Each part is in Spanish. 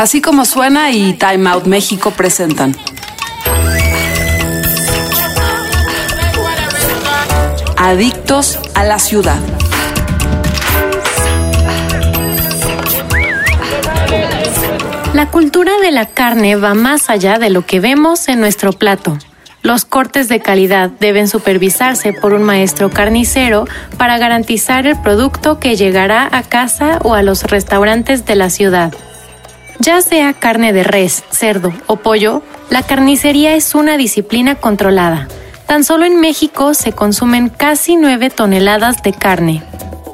Así como suena y Time Out México presentan. Adictos a la ciudad. La cultura de la carne va más allá de lo que vemos en nuestro plato. Los cortes de calidad deben supervisarse por un maestro carnicero para garantizar el producto que llegará a casa o a los restaurantes de la ciudad. Ya sea carne de res, cerdo o pollo, la carnicería es una disciplina controlada. Tan solo en México se consumen casi 9 toneladas de carne.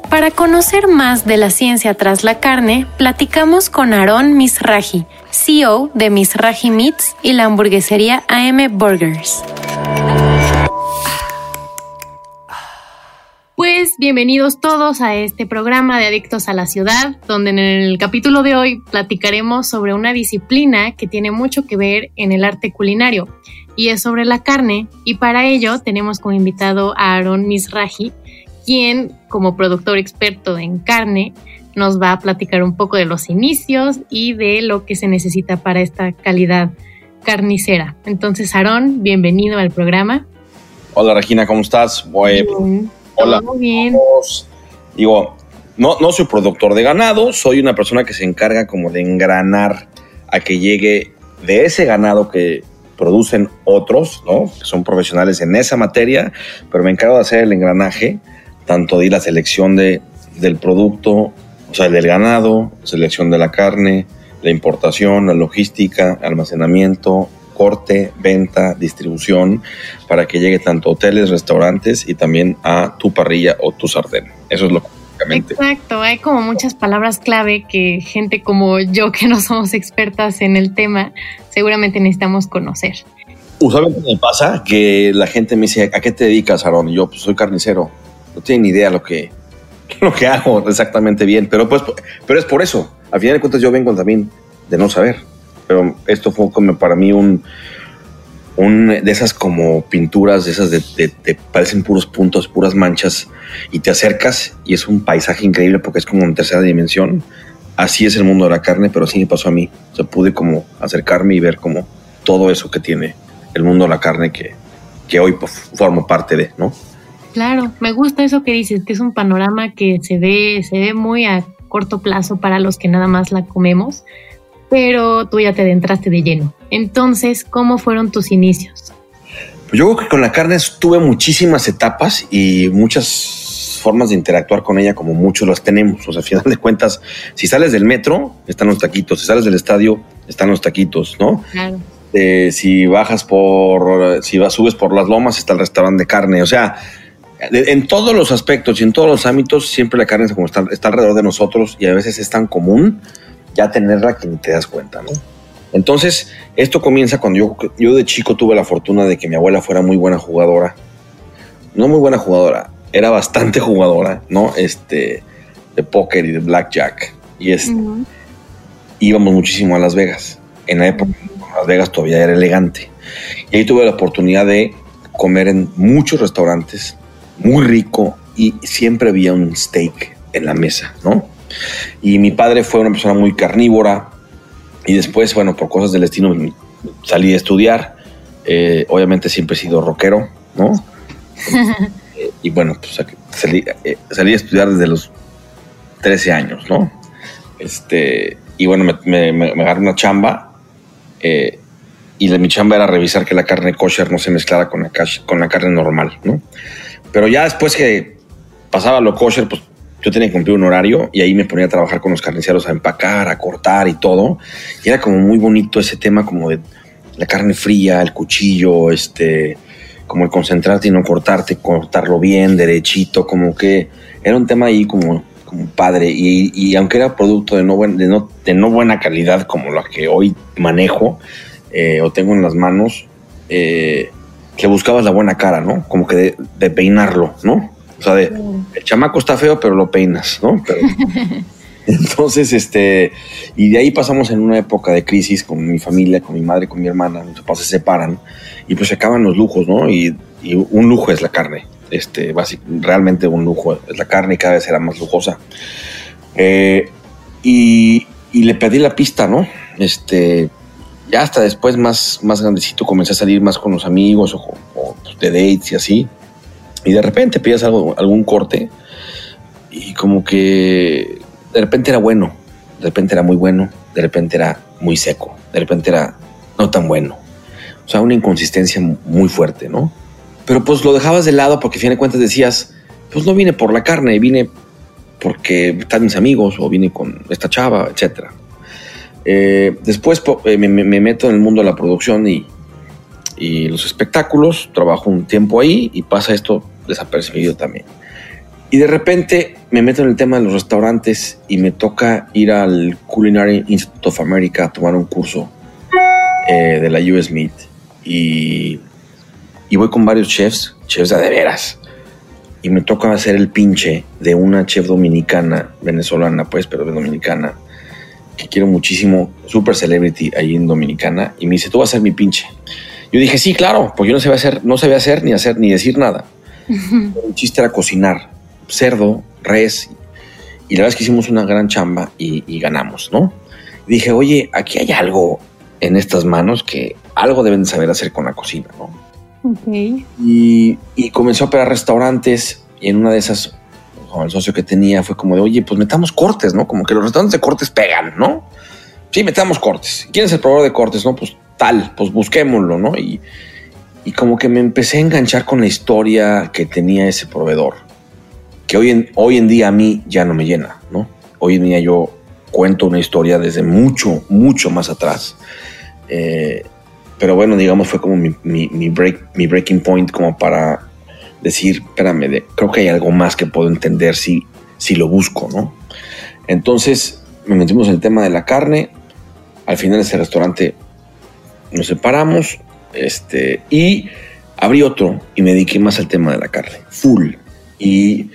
Para conocer más de la ciencia tras la carne, platicamos con Aaron Misraji, CEO de Misraji Meats y la hamburguesería AM Burgers. Bienvenidos todos a este programa de Adictos a la Ciudad, donde en el capítulo de hoy platicaremos sobre una disciplina que tiene mucho que ver en el arte culinario y es sobre la carne y para ello tenemos como invitado a Aaron Misraji, quien como productor experto en carne nos va a platicar un poco de los inicios y de lo que se necesita para esta calidad carnicera. Entonces, Aarón, bienvenido al programa. Hola, Regina, ¿cómo estás? Bien, hola. Todo bien. Digo, no, no soy productor de ganado, soy una persona que se encarga como de engranar a que llegue de ese ganado que producen otros, ¿no? Que son profesionales en esa materia, pero me encargo de hacer el engranaje, tanto de la selección de, del producto, o sea, del ganado, selección de la carne, la importación, la logística, almacenamiento, corte, venta, distribución, para que llegue tanto a hoteles, restaurantes y también a tu parrilla o tu sartén. Eso es lo que. Exacto, hay como muchas palabras clave que gente como yo que no somos expertas en el tema seguramente necesitamos conocer. Usualmente me pasa que la gente me dice, ¿a qué te dedicas, Aaron? Y yo, pues soy carnicero. No tienen ni idea lo que, lo que hago exactamente bien, pero pues, pero es por eso. Al final de cuentas yo vengo también de no saber. Pero esto fue como para mí un, un de esas como pinturas, de esas de, de- de- parecen puros puntos, puras manchas, y te acercas y es un paisaje increíble porque es como en tercera dimensión. Así es el mundo de la carne, pero así me pasó a mí. O sea, pude como acercarme y ver como todo eso que tiene el mundo de la carne que, que hoy pues, formo parte de, ¿no? Claro, me gusta eso que dices, que es un panorama que se ve, se ve muy a corto plazo para los que nada más la comemos, pero tú ya te adentraste de lleno. Entonces, ¿cómo fueron tus inicios? Yo creo que con la carne tuve muchísimas etapas y muchas formas de interactuar con ella como muchos las tenemos. O sea, al final de cuentas, si sales del metro, están los taquitos. Si sales del estadio, están los taquitos, ¿no? Claro. Eh, si bajas por, si vas, subes por las lomas, está el restaurante de carne. O sea, en todos los aspectos y en todos los ámbitos, siempre la carne es como está, está alrededor de nosotros y a veces es tan común ya tenerla que ni te das cuenta, ¿no? Entonces, esto comienza cuando yo, yo de chico tuve la fortuna de que mi abuela fuera muy buena jugadora. No muy buena jugadora, era bastante jugadora, ¿no? Este, de póker y de blackjack. Y es, Ujú. íbamos muchísimo a Las Vegas. En la época, Las Vegas todavía era elegante. Y ahí tuve la oportunidad de comer en muchos restaurantes, muy rico, y siempre había un steak en la mesa, ¿no? Y mi padre fue una persona muy carnívora, y después, bueno, por cosas del destino, salí a estudiar. Eh, obviamente siempre he sido rockero, ¿no? Eh, y bueno, pues salí, eh, salí a estudiar desde los 13 años, ¿no? Este, y bueno, me, me, me- agarré una chamba eh, y la, mi chamba era revisar que la carne kosher no se mezclara con la, con la carne normal, ¿no? Pero ya después que pasaba lo kosher, pues yo tenía que cumplir un horario y ahí me ponía a trabajar con los carniceros a empacar, a cortar y todo. Y era como muy bonito ese tema como de la carne fría, el cuchillo, este, como el concentrarte y no cortarte, cortarlo bien, derechito, como que era un tema ahí como, padre. Y, aunque era producto de no, buen- de, no, de no buena calidad como la que hoy manejo eh, o tengo en las manos, eh, que buscabas la buena cara, ¿no? Como que de peinarlo, ¿no? O sea, de, el chamaco está feo, pero lo peinas, ¿no? Pero- entonces, este, y de ahí pasamos en una época de crisis con mi familia, con mi madre, con mi hermana, mis papás se separan y pues se acaban los lujos, ¿no? Y, y un lujo es la carne, este, básic- realmente un lujo es la carne y cada vez era más lujosa. Eh, y, y le pedí la pista, ¿no? este, ya hasta después más, más grandecito comencé a salir más con los amigos o, o pues, de dates y así. Y de repente pillas algo, algún corte y como que de repente era bueno, de repente era muy bueno, de repente era muy seco, de repente era no tan bueno. O sea, una inconsistencia muy fuerte, ¿no? Pero pues lo dejabas de lado porque a fin de cuentas decías, pues no vine por la carne, vine porque están mis amigos o vine con esta chava, etcétera. Eh, después eh, me, me, meto en el mundo de la producción y, y, los espectáculos, trabajo un tiempo ahí y pasa esto desapercibido también. Y de repente me meto en el tema de los restaurantes y me toca ir al Culinary Institute of America a tomar un curso eh, de la US Meat. Y, y voy con varios chefs, chefs de veras. Y me toca hacer el pinche de una chef dominicana, venezolana pues, pero dominicana, que quiero muchísimo, super celebrity ahí en Dominicana. Y me dice, tú vas a ser mi pinche. Yo dije, sí, claro, pues yo no sabía hacer, no sabía hacer ni hacer ni decir nada. El chiste era cocinar cerdo, res. Y la verdad es que hicimos una gran chamba y, ganamos, ¿no? dije, oye, aquí hay algo en estas manos que algo deben saber hacer con la cocina, ¿no? Y, y comenzó a operar restaurantes y en una de esas, con el socio que tenía, fue como de, oye, pues metamos cortes, ¿no? Como que los restaurantes de cortes pegan, ¿no? Sí, metamos cortes. ¿Quién es el proveedor de cortes? No, pues tal, pues busquémoslo, ¿no? Y, y como que me empecé a enganchar con la historia que tenía ese proveedor, que hoy en, hoy en día a mí ya no me llena, ¿no? Hoy en día yo cuento una historia desde mucho, mucho más atrás. Eh, pero bueno, digamos, fue como mi, mi, break, mi breaking point como para decir, espérame, creo que hay algo más que puedo entender si, si lo busco, ¿no? Entonces me metimos en el tema de la carne. Al final ese restaurante nos separamos este, y abrí otro y me dediqué más al tema de la carne, full. Y,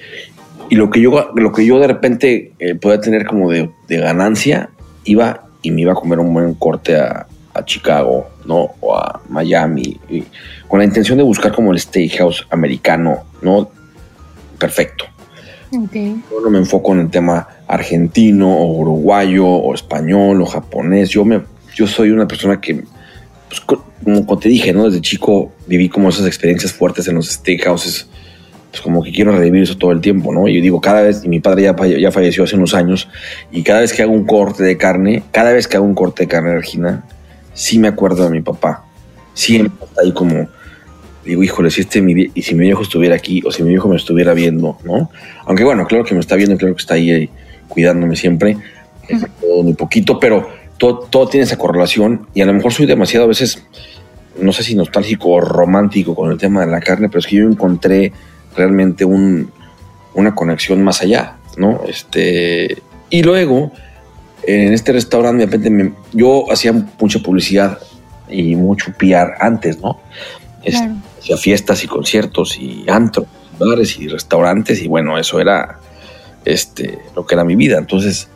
y lo, que yo, lo que yo de repente eh, podía tener como de, de, ganancia, iba y me iba a comer un buen corte a, a Chicago, ¿no? O a Miami, con la intención de buscar como el steakhouse americano, ¿no? Perfecto. Okay. Yo no me enfoco en el tema argentino o uruguayo o español o japonés. Yo, me, yo soy una persona que, pues, como te dije, ¿no? Desde chico viví como esas experiencias fuertes en los steakhouses. Pues como que quiero revivir eso todo el tiempo, ¿no? Y yo digo, cada vez, y mi padre ya, ya falleció hace unos años, y cada vez que hago un corte de carne, cada vez que hago un corte de carne Regina, sí me acuerdo de mi papá. Siempre está ahí como, digo, híjole, si, este, mi, y si mi viejo estuviera aquí o si mi viejo me estuviera viendo, ¿no? Aunque bueno, claro que me está viendo, claro que está ahí, cuidándome siempre, todo muy poquito, pero todo, todo, tiene esa correlación y a lo mejor soy demasiado a veces, no sé si nostálgico o romántico con el tema de la carne, pero es que yo encontré realmente un, una conexión más allá, ¿no? Este, y luego en este restaurante de repente yo hacía mucha publicidad y mucho PR antes, ¿no? Claro. Hacía fiestas y conciertos y antros, bares y restaurantes y bueno, eso era este, lo que era mi vida. Entonces,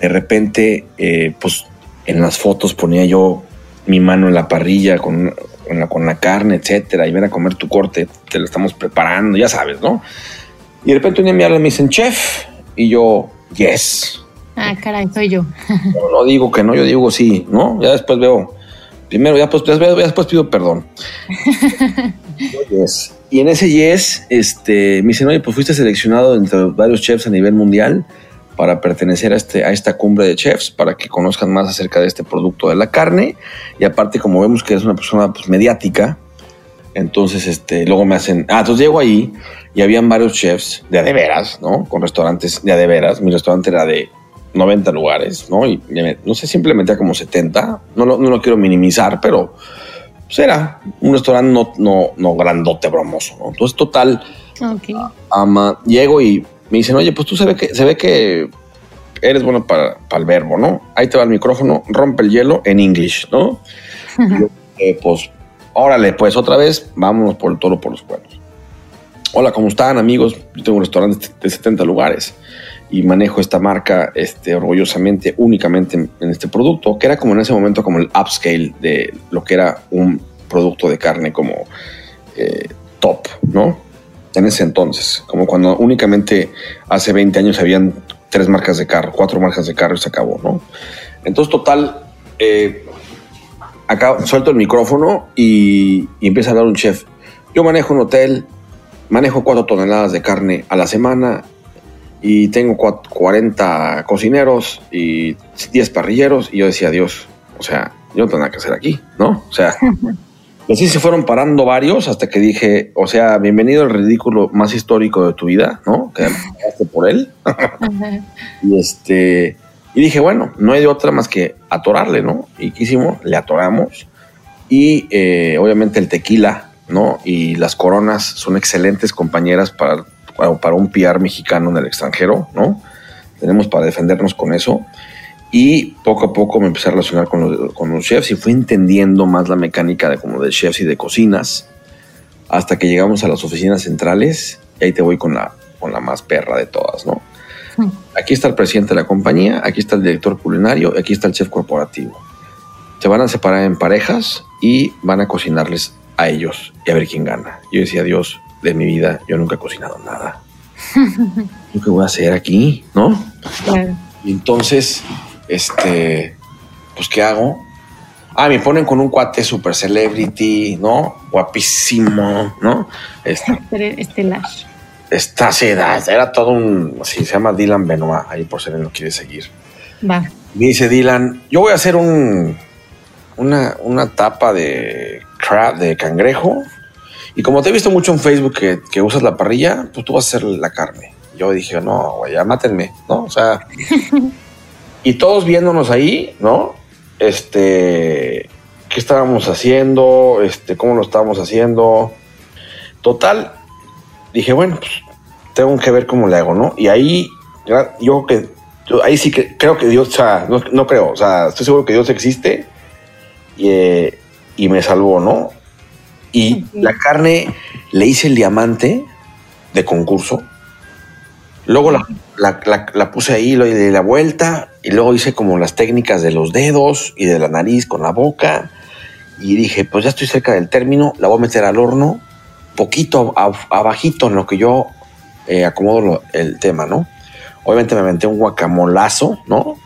de repente, eh, pues en las fotos ponía yo mi mano en la parrilla con, la, con la carne, etcétera, y ven a comer tu corte, te lo estamos preparando, ya sabes, ¿no? Y de repente un día me hablan y me dicen, chef, y yo, yes, Ah, caray, soy yo. no, no, digo que no, yo digo sí, ¿no? Ya después veo. Primero, ya, pues, ya después pido perdón. yes. Y en ese yes, este, me dicen, oye, pues fuiste seleccionado entre varios chefs a nivel mundial para pertenecer a, este, a esta cumbre de chefs, para que conozcan más acerca de este producto de la carne. Y aparte, como vemos que eres una persona pues, mediática, entonces este, luego me hacen, ah, entonces llego ahí y habían varios chefs de adeveras, ¿no? Con restaurantes de adeveras. Mi restaurante era de 90 lugares, ¿no? Y no sé, simplemente como 70. No lo, no lo quiero minimizar, pero pues era un restaurante no, no, no grandote, bromoso, ¿no? Entonces, total, okay. ama, llego y me dicen, oye, pues tú se ve que, se ve que eres bueno para, para el verbo, ¿no? Ahí te va el micrófono, rompe el hielo en English, ¿no? yo, eh, pues, órale, pues otra vez, vámonos por el toro por los buenos. Hola, ¿cómo están, amigos? Yo tengo un restaurante de 70 lugares y manejo esta marca este, orgullosamente, únicamente en, este producto, que era como en ese momento como el upscale de lo que era un producto de carne como eh, top, ¿no? En ese entonces, como cuando únicamente hace 20 años habían tres marcas de carro, cuatro marcas de carro y se acabó, ¿no? Entonces, total, eh, suelto el micrófono y, empieza a hablar un chef. Yo manejo un hotel, manejo cuatro toneladas de carne a la semana y tengo cua- 40 cocineros y 10 parrilleros. Y yo decía, Dios, o sea, yo no tengo nada que hacer aquí, ¿no? O sea, y así se fueron parando varios hasta que dije, o sea, bienvenido al ridículo más histórico de tu vida, ¿no? Que pagaste por él. Y este, y dije, bueno, no hay de otra más que atorarle, ¿no? Y ¿qué hicimos? Le atoramos. Y eh, obviamente el tequila, ¿no? Y las coronas son excelentes compañeras para, para, para un PR mexicano en el extranjero, ¿no? Tenemos para defendernos con eso. Y poco a poco me empecé a relacionar con los, con los chefs y fui entendiendo más la mecánica de como de chefs y de cocinas hasta que llegamos a las oficinas centrales y ahí te voy con la, con la más perra de todas, ¿no? Aquí está el presidente de la compañía, aquí está el director culinario y aquí está el chef corporativo. Se van a separar en parejas y van a cocinarles a ellos y a ver quién gana. Yo decía, Dios, de mi vida, yo nunca he cocinado nada. ¿Yo qué voy a hacer aquí? ¿No? Claro. Y entonces, este, pues, ¿qué hago? Ah, me ponen con un cuate super celebrity, ¿no? Guapísimo, ¿no? Este, Estelar. esta seda, era todo un, sí, se llama Dylan Benoit, ahí por si alguien lo quiere seguir. Va. Me dice Dylan, yo voy a hacer un, una, una tapa de crab, de cangrejo. Y como te he visto mucho en Facebook que, que usas la parrilla, pues tú vas a hacer la carne. Yo dije, no, güey, ya mátenme, ¿no? O sea, y todos viéndonos ahí, ¿no? Este, ¿qué estábamos haciendo? Este, ¿cómo lo estábamos haciendo? Total, dije, bueno, pues tengo que ver cómo le hago, ¿no? Y ahí, yo que, yo ahí sí que creo que Dios, o sea, no, no creo, o sea, estoy seguro que Dios existe y, eh, y me salvó, ¿no? Y la carne le hice el diamante de concurso. Luego la, la- la- la puse ahí, le di la vuelta y luego hice como las técnicas de los dedos y de la nariz con la boca. Y dije, pues ya estoy cerca del término, la voy a meter al horno, poquito abajito en lo que yo eh, acomodo lo- el tema, ¿no? Obviamente me aventé un guacamolazo, ¿no?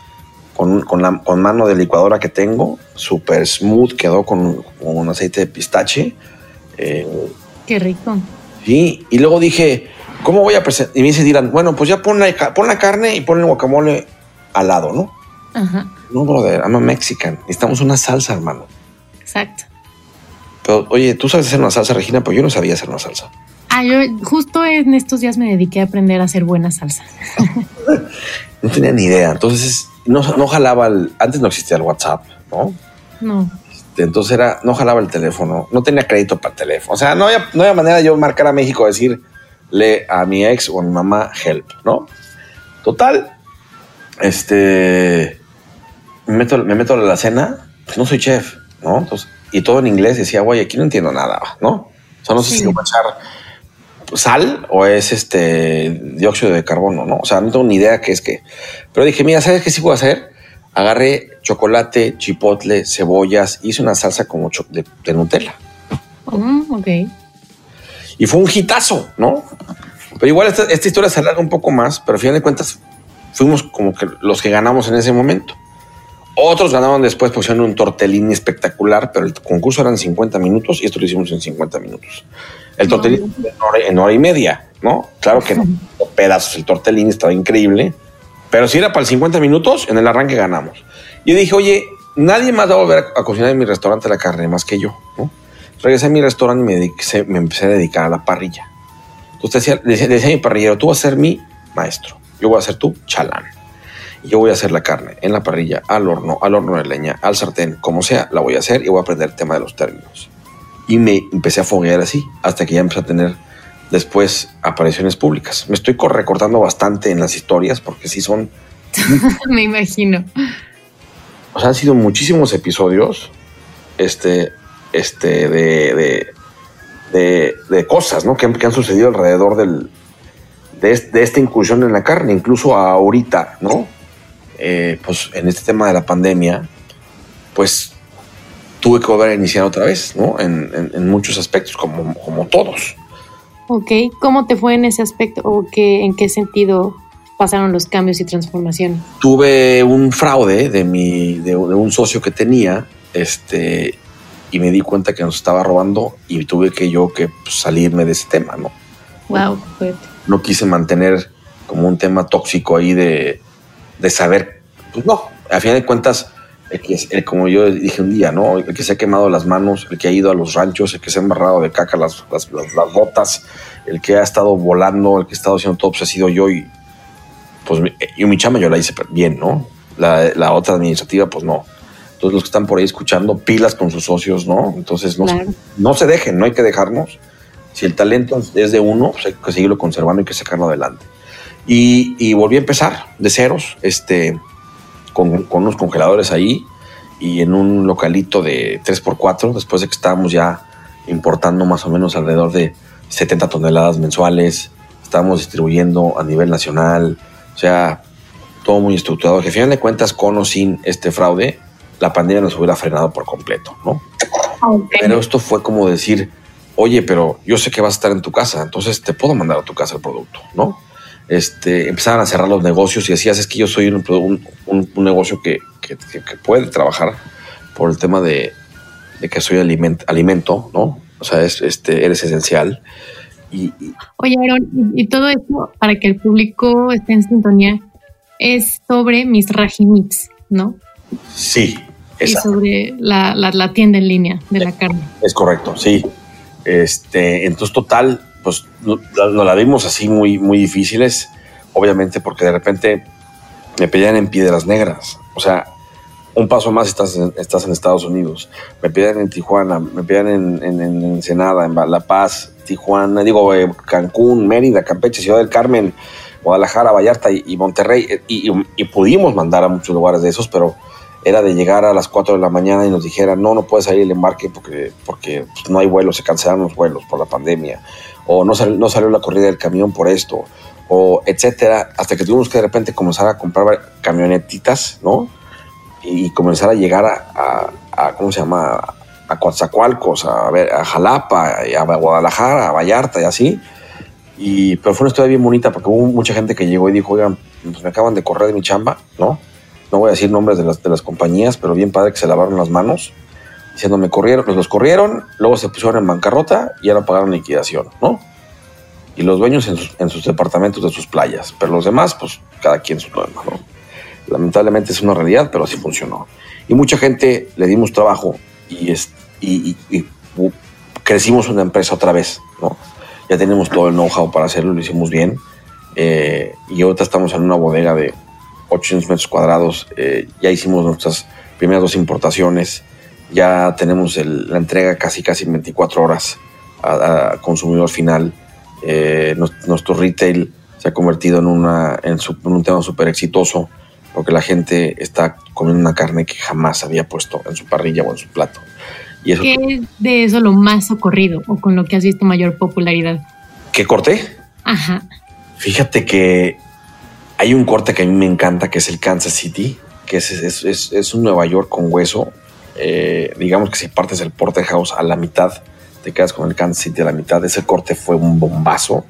Con, con, la, con mano de licuadora que tengo, súper smooth, quedó con, con un aceite de pistache. Eh, Qué rico. Sí, y luego dije, ¿cómo voy a presentar? Y me dice Dylan, bueno, pues ya pon la, pon la carne y pon el guacamole al lado, ¿no? Ajá. No, brother, I'm a Mexican. Necesitamos una salsa, hermano. Exacto. Pero, oye, tú sabes hacer una salsa, Regina, pero yo no sabía hacer una salsa. Ah, yo justo en estos días me dediqué a aprender a hacer buena salsa. No tenía ni idea. Entonces, no, no jalaba el... Antes no existía el WhatsApp, ¿no? No. Entonces era, no jalaba el teléfono, no tenía crédito para el teléfono. O sea, no había, no había manera de yo marcar a México, decirle a mi ex o a mi mamá, help, ¿no? Total, este, me meto, me meto a la cena, pues no soy chef, ¿no? Entonces, y todo en inglés, decía, güey, aquí no entiendo nada, ¿no? O sea, no sé Sí. si voy a echar sal o es este dióxido de carbono, ¿no? O sea, no tengo ni idea qué es qué. Pero dije, mira, ¿sabes qué sí puedo hacer? Agarré chocolate, chipotle, cebollas, hice una salsa como de, de Nutella. Mm, ok. Y fue un hitazo, ¿no? Pero igual esta, esta historia se alarga un poco más, pero al final de cuentas fuimos como que los que ganamos en ese momento. Otros ganaban después, pusieron un tortellini espectacular, pero el concurso eran 50 minutos y esto lo hicimos en 50 minutos. El tortellini en hora, en hora y media, ¿no? Claro que no, pedazos, el tortellini estaba increíble, pero si era para el 50 minutos, en el arranque ganamos. Y yo dije, oye, nadie más va a volver a, cocinar en mi restaurante la carne más que yo, ¿no? Regresé a mi restaurante y me, dediqué- me empecé a dedicar a la parrilla. Entonces decía, decía, decía a mi parrillero, tú vas a ser mi maestro, yo voy a ser tu chalán. Y yo voy a hacer la carne en la parrilla, al horno, al horno de leña, al sartén, como sea, la voy a hacer y voy a aprender el tema de los términos. Y me empecé a foguear así, hasta que ya empecé a tener después apariciones públicas. Me estoy co- recortando bastante en las historias porque sí son, me imagino. o sea, han sido muchísimos episodios este, este, de, de, de, de cosas ¿no? que, han, que han sucedido alrededor del, de, de esta incursión en la carne, incluso ahorita, ¿no? Eh, pues en este tema de la pandemia, pues tuve que volver a iniciar otra vez, ¿no? En, en- en muchos aspectos, como, como todos. Ok. ¿Cómo te fue en ese aspecto? ¿O qué, en qué sentido pasaron los cambios y transformaciones? Tuve un fraude de mi, de, de un socio que tenía, este, y me di cuenta que nos estaba robando y tuve que yo que pues, salirme de ese tema, ¿no? Wow, No quise mantener como un tema tóxico ahí de, de saber, pues no, a fin de cuentas, el que, el, como yo dije un día, ¿no? El que se ha quemado las manos, el que ha ido a los ranchos, el que se ha embarrado de caca las, las, las, las botas, el que ha estado volando, el que ha estado haciendo todo, pues ha sido yo y pues yo mi chama yo la hice bien, ¿no? La, la otra administrativa, pues no. Entonces los que están por ahí escuchando, pilas con sus socios, ¿no? Entonces no, claro. no se dejen, no hay que dejarnos. Si el talento es de uno, pues hay que seguirlo conservando y que sacarlo adelante. Y, y volví a empezar de ceros, este, con, con, unos congeladores ahí y en un localito de 3x4, después de que estábamos ya importando más o menos alrededor de 70 toneladas mensuales, estábamos distribuyendo a nivel nacional, o sea, todo muy estructurado. Que al final de cuentas, con o sin este fraude, la pandemia nos hubiera frenado por completo, ¿no? Okay. Pero esto fue como decir, oye, pero yo sé que vas a estar en tu casa, entonces te puedo mandar a tu casa el producto, ¿no? Este, empezaron a cerrar los negocios y decías, es que yo soy un, un, un negocio que, que, que, puede trabajar por el tema de, de que soy aliment, alimento, ¿no? O sea, es, este, eres esencial. Y, y Oye, Aaron, y, y todo esto, para que el público esté en sintonía, es sobre mis Rajimix, ¿no? Sí, y sobre la, la, la, tienda en línea de la carne. Es correcto, sí. Este, entonces, total, pues nos no la vimos así muy, muy difíciles, obviamente, porque de repente me pedían en piedras negras. O sea, un paso más estás en, estás en Estados Unidos. Me pedían en Tijuana, me pedían en, en, en Ensenada, en La Paz, Tijuana, digo, eh, Cancún, Mérida, Campeche, Ciudad del Carmen, Guadalajara, Vallarta y, Monterrey. Y, y pudimos mandar a muchos lugares de esos, pero era de llegar a las 4 de la mañana y nos dijeran, no, no puede salir el embarque porque, porque pues, no hay vuelos, se cancelaron los vuelos por la pandemia, o no, no salió la corrida del camión por esto, o etcétera, hasta que tuvimos que de repente comenzar a comprar camionetitas, ¿no? Y comenzar a llegar a, a, a ¿cómo se llama? A Coatzacoalcos, a, ver, a Jalapa, a Guadalajara, a Vallarta y así. Y, pero fue una historia bien bonita porque hubo mucha gente que llegó y dijo, oigan, pues me acaban de correr de mi chamba, ¿no? No voy a decir nombres de las, de las compañías, pero bien padre que se lavaron las manos, diciendo me corrieron, pues los corrieron, luego se pusieron en bancarrota y ahora pagaron liquidación, ¿no? Y los dueños en sus, en sus departamentos de sus playas, pero los demás, pues cada quien su problema, ¿no? Lamentablemente es una realidad, pero así funcionó. Y mucha gente le dimos trabajo y, es, y, crecimos una empresa otra vez, ¿no? Ya tenemos todo el know-how para hacerlo, lo hicimos bien. Eh, y ahorita estamos en una bodega de 800 metros cuadrados. Eh, ya hicimos nuestras primeras dos importaciones. Ya tenemos el, la entrega casi casi en 24 horas a, a consumidor final. Eh, nuestro retail se ha convertido en, una, en, su, en un tema súper exitoso porque la gente está comiendo una carne que jamás había puesto en su parrilla o en su plato. Y eso, ¿Qué es de eso lo más socorrido o con lo que has visto mayor popularidad? ¿Qué corté? Ajá. Fíjate que hay un corte que a mí me encanta, que es el Kansas City, que es, es, es, es un Nueva York con hueso. Eh, digamos que si partes el porterhouse a la mitad, te quedas con el Kansas City a la mitad. Ese corte fue un bombazo.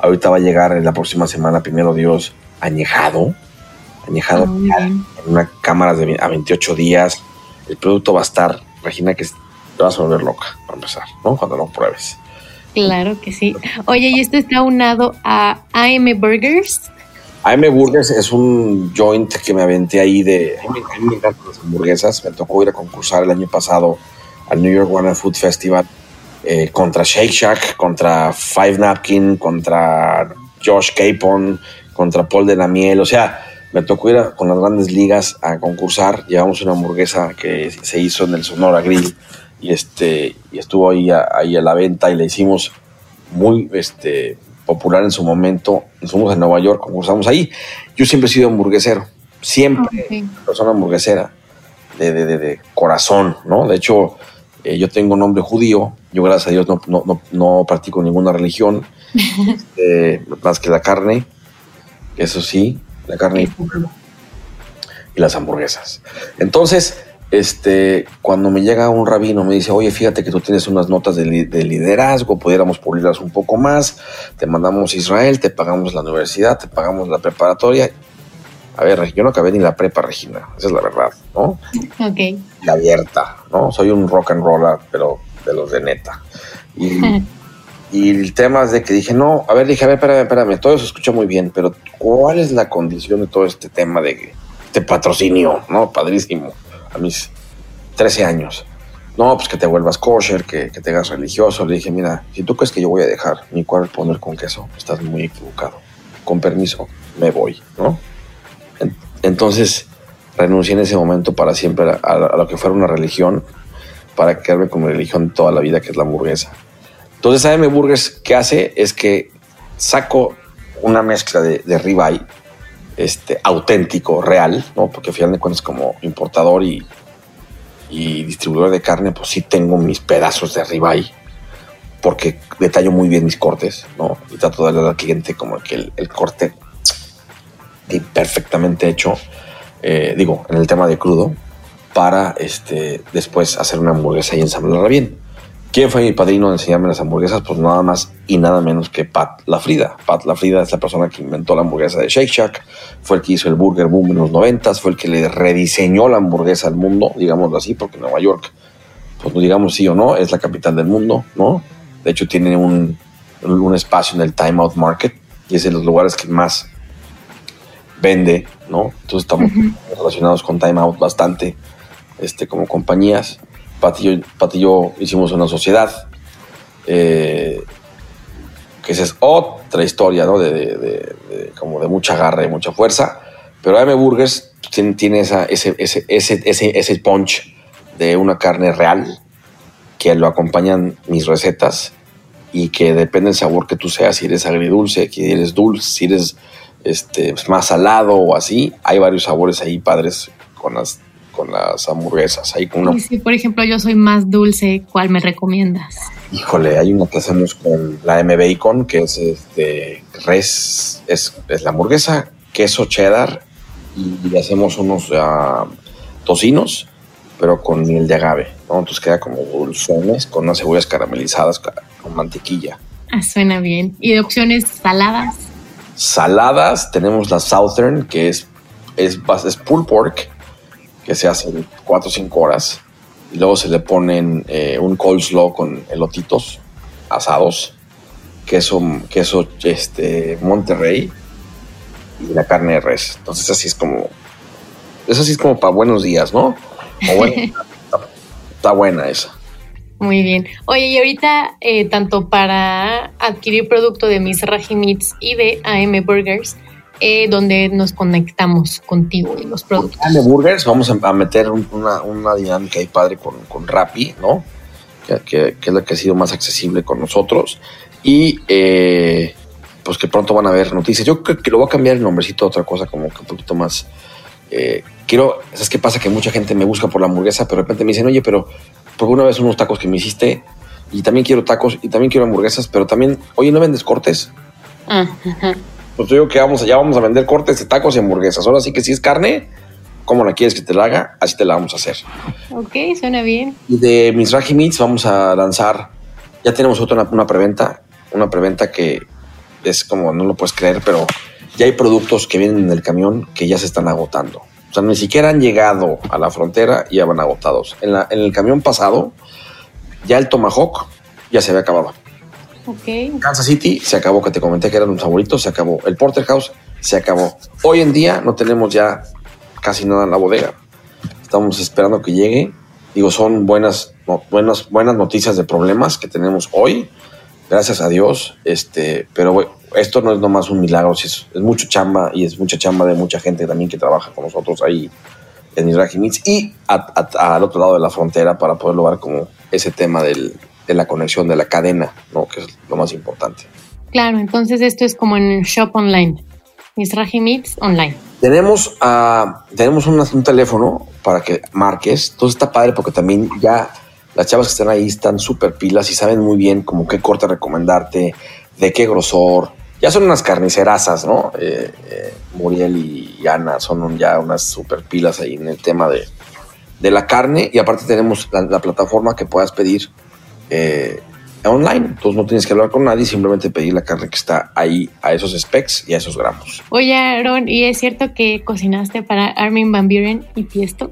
Ahorita va a llegar en la próxima semana, primero Dios, añejado. Añejado oh, en una cámara de a 28 días. El producto va a estar, Regina, que te vas a volver loca, para empezar, ¿no? Cuando lo pruebes. Claro que sí. Oye, y esto está unado a AM Burgers. AM Burgers es un joint que me aventé ahí de. A mí, me encantan las hamburguesas. Me tocó ir a concursar el año pasado al New York One Food Festival eh, contra Shake Shack, contra Five Napkin, contra Josh Capon, contra Paul de la Miel. O sea, me tocó ir con las grandes ligas a concursar. Llevamos una hamburguesa que se hizo en el Sonora Grill y este y estuvo ahí a, ahí a la venta y le hicimos muy este popular en su momento. Fuimos a Nueva York, concursamos ahí. Yo siempre he sido hamburguesero, siempre okay. persona hamburguesera, de, de, de, de, corazón, ¿no? De hecho, eh, yo tengo nombre judío, yo gracias a Dios no, no, no, no practico ninguna religión, eh, más que la carne, eso sí, la carne y, y las hamburguesas. Entonces, este, cuando me llega un rabino, me dice, oye, fíjate que tú tienes unas notas de, liderazgo, pudiéramos pulirlas un poco más, te mandamos a Israel, te pagamos la universidad, te pagamos la preparatoria. A ver, yo no acabé ni la prepa, Regina, esa es la verdad, ¿no? Ok. Y abierta, ¿no? Soy un rock and roller, pero de los de neta. Y, y el tema es de que dije, no, a ver, dije, a ver, espérame, espérame, todo eso escucha muy bien, pero ¿cuál es la condición de todo este tema de, de patrocinio, ¿no? Padrísimo mis 13 años. No, pues que te vuelvas kosher, que, te hagas religioso. Le dije, mira, si tú crees que yo voy a dejar mi cuerpo poner con queso, estás muy equivocado. Con permiso, me voy, ¿no? Entonces renuncié en ese momento para siempre a, lo que fuera una religión, para quedarme con mi religión toda la vida, que es la hamburguesa. Entonces AM Burgers, ¿qué hace? Es que saco una mezcla de, de ribeye este, auténtico, real, ¿no? Porque al final de cuentas como importador y, distribuidor de carne, pues sí tengo mis pedazos de ribeye, porque detallo muy bien mis cortes, ¿no? Y trato de darle al cliente como que el, corte perfectamente hecho, eh, digo, en el tema de crudo, para este, después hacer una hamburguesa y ensamblarla bien. ¿Quién fue mi padrino de enseñarme las hamburguesas? Pues nada más y nada menos que Pat Lafrida. Pat Lafrida es la persona que inventó la hamburguesa de Shake Shack, fue el que hizo el Burger Boom en los noventas, fue el que le rediseñó la hamburguesa al mundo, digámoslo así, porque Nueva York, pues digamos sí o no, es la capital del mundo, ¿no? De hecho tiene un, un espacio en el Time Out Market y es de los lugares que más vende, ¿no? Entonces estamos relacionados con Time Out bastante, este, como compañías. Pat y yo, hicimos una sociedad, eh, que esa es otra historia, ¿no? De, como de mucha garra y mucha fuerza. Pero AM Burgers tiene, tiene esa, ese, ese, ese, ese, punch de una carne real que lo acompañan mis recetas y que depende del sabor que tú seas, si eres agridulce, si eres dulce, si eres este, más salado o así. Hay varios sabores ahí padres con las con las hamburguesas. Ahí una... si, por ejemplo, yo soy más dulce, ¿cuál me recomiendas? Híjole, hay una que hacemos con la M Bacon, que es este res, es, la hamburguesa, queso cheddar y le hacemos unos uh, tocinos, pero con miel de agave, ¿no? Entonces queda como dulzones con unas cebollas caramelizadas con mantequilla. Ah, suena bien. ¿Y de opciones saladas? Saladas, tenemos la Southern, que es, es, es pulled pork, que se hacen 4 o 5 horas. Y luego se le ponen eh, un coleslaw con elotitos asados, queso, queso este, Monterrey y la carne de res. Entonces así es como, eso así es como para buenos días, ¿no? está, buena esa. Muy bien. Oye, y ahorita, eh, tanto para adquirir producto de Mis Meats y de AM Burgers, eh, donde nos conectamos contigo y los productos. de Burgers, vamos a meter una, una, dinámica ahí padre con, con Rappi, ¿no? Que, es la que ha sido más accesible con nosotros. Y eh, pues que pronto van a ver noticias. Yo creo que lo voy a cambiar el nombrecito a otra cosa, como que un poquito más. Eh, quiero, ¿sabes qué pasa? Que mucha gente me busca por la hamburguesa, pero de repente me dicen, oye, pero por una vez unos tacos que me hiciste, y también quiero tacos, y también quiero hamburguesas, pero también, oye, ¿no vendes cortes? Ajá pues digo que vamos, ya vamos a vender cortes de tacos y hamburguesas. Ahora sí que si es carne, ¿cómo la quieres que te la haga? Así te la vamos a hacer. Ok, suena bien. Y de mis Raji Meats vamos a lanzar, ya tenemos otra una, preventa, una preventa que es como, no lo puedes creer, pero ya hay productos que vienen en el camión que ya se están agotando. O sea, ni siquiera han llegado a la frontera y ya van agotados. En, la, en el camión pasado, ya el Tomahawk ya se había acabado. Kansas City se acabó, que te comenté que eran un favoritos, se acabó. El Porterhouse se acabó. Hoy en día no tenemos ya casi nada en la bodega. Estamos esperando que llegue. Digo, son buenas, buenas, buenas noticias de problemas que tenemos hoy. Gracias a Dios. Este, pero esto no es nomás un milagro, es, es mucho chamba y es mucha chamba de mucha gente también que trabaja con nosotros ahí en Israel y al otro lado de la frontera para poder lograr como ese tema del, de la conexión de la cadena, ¿no? que es lo más importante. Claro, entonces esto es como en shop online, Misraji Meets online. Tenemos, uh, tenemos un, teléfono para que marques, entonces está padre porque también ya las chavas que están ahí están súper pilas y saben muy bien como qué corte recomendarte, de qué grosor. Ya son unas carnicerazas, ¿no? Eh, eh, Muriel y Ana son ya unas súper pilas ahí en el tema de, de la carne y aparte tenemos la, plataforma que puedas pedir eh, online. Entonces no tienes que hablar con nadie, simplemente pedir la carne que está ahí a esos specs y a esos gramos. Oye, Aaron, ¿y es cierto que cocinaste para Armin Van Buren y Tiesto?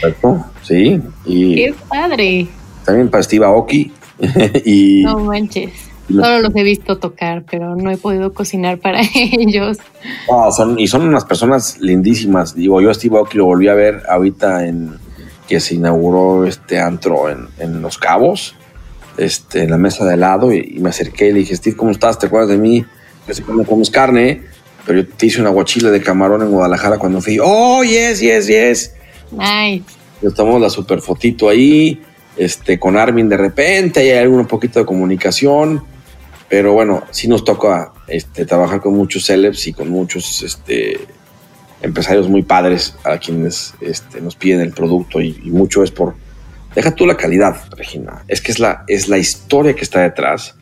Correcto, sí. Y ¡Qué padre! También para Steve Aoki. y, no manches. Solo los he visto tocar, pero no he podido cocinar para ellos. son, y son unas personas lindísimas. Digo, yo a Steve Aoki lo volví a ver ahorita en que se inauguró este antro en, en Los Cabos este, en la mesa de helado y, me acerqué y le dije, Steve, ¿cómo estás? ¿Te acuerdas de mí? Yo sé no comes carne, pero yo te hice una guachila de camarón en Guadalajara cuando fui. ¡Oh, yes, yes, yes! Nice. Yo tomamos la super fotito ahí, este, con Armin de repente, hay algún poquito de comunicación, pero bueno, sí nos toca este, trabajar con muchos celebs y con muchos este, empresarios muy padres a quienes este, nos piden el producto y mucho es por Deja tú la calidad, Regina. Es que es la, es la historia que está detrás.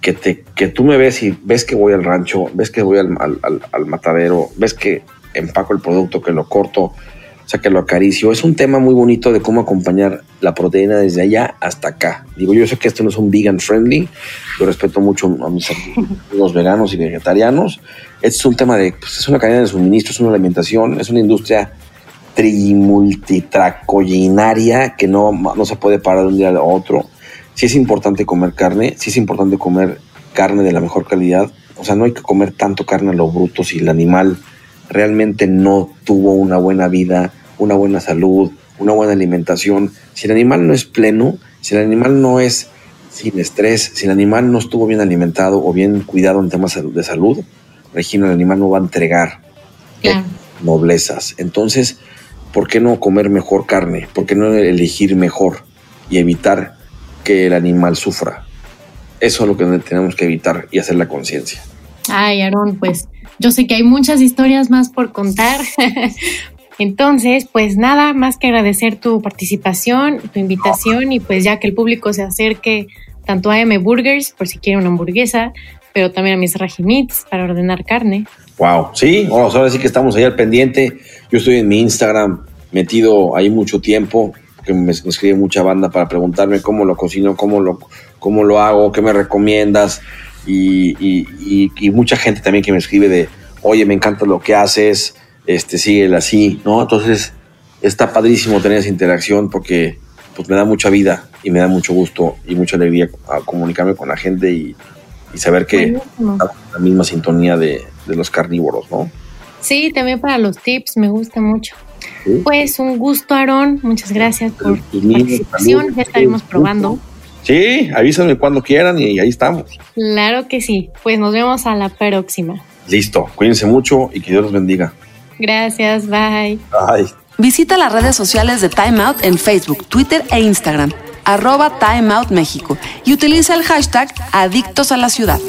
Que, te, que tú me ves y ves que voy al rancho, ves que voy al, al, matadero, ves que empaco el producto, que lo corto, sea, que lo acaricio. Es un tema muy bonito de cómo acompañar la proteína desde allá hasta acá. Digo, yo sé que esto no es un vegan friendly, yo respeto mucho a mis amigos veganos y vegetarianos. es un tema de, pues, es una cadena de suministro, es una alimentación, es una industria trimultitracollinaria que no, no se puede parar de un día a otro. Si es importante comer carne, si es importante comer carne de la mejor calidad. O sea, no hay que comer tanto carne a lo bruto si el animal realmente no tuvo una buena vida, una buena salud, una buena alimentación. Si el animal no es pleno, si el animal no es sin estrés, si el animal no estuvo bien alimentado o bien cuidado en temas de salud, Regina, el animal no va a entregar noblezas. Entonces, ¿por qué no comer mejor carne? ¿Por qué no elegir mejor y evitar que el animal sufra? Eso es lo que tenemos que evitar y hacer la conciencia. Ay, Aaron, pues yo sé que hay muchas historias más por contar. Entonces, pues nada más que agradecer tu participación, tu invitación y pues ya que el público se acerque tanto a M Burgers por si quiere una hamburguesa, pero también a mis Rajimits para ordenar carne. Wow, sí, ahora sí que estamos ahí al pendiente. Yo estoy en mi Instagram metido ahí mucho tiempo, que me, escribe mucha banda para preguntarme cómo lo cocino, cómo lo, cómo lo hago, qué me recomiendas. Y, mucha gente también que me escribe de, oye, me encanta lo que haces, este, síguela así, ¿no? Entonces, está padrísimo tener esa interacción porque pues me da mucha vida y me da mucho gusto y mucha alegría a comunicarme con la gente y, y saber que la misma sintonía de, los carnívoros, ¿no? Sí, también para los tips, me gusta mucho. Pues un gusto, Aarón. Muchas gracias por tu participación. Ya estaremos probando. Sí, avísame cuando quieran y ahí estamos. Claro que sí. Pues nos vemos a la próxima. Listo. Cuídense mucho y que Dios los bendiga. Gracias. Bye. Bye. Visita las redes sociales de Time Out en Facebook, Twitter e Instagram arroba Time Out México y utiliza el hashtag Adictos a la Ciudad.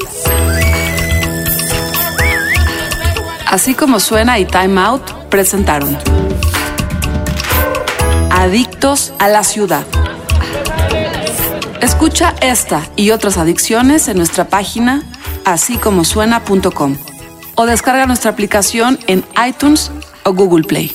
Así como suena y Time Out presentaron Adictos a la Ciudad. Escucha esta y otras adicciones en nuestra página así como suena.com o descarga nuestra aplicación en iTunes o Google Play.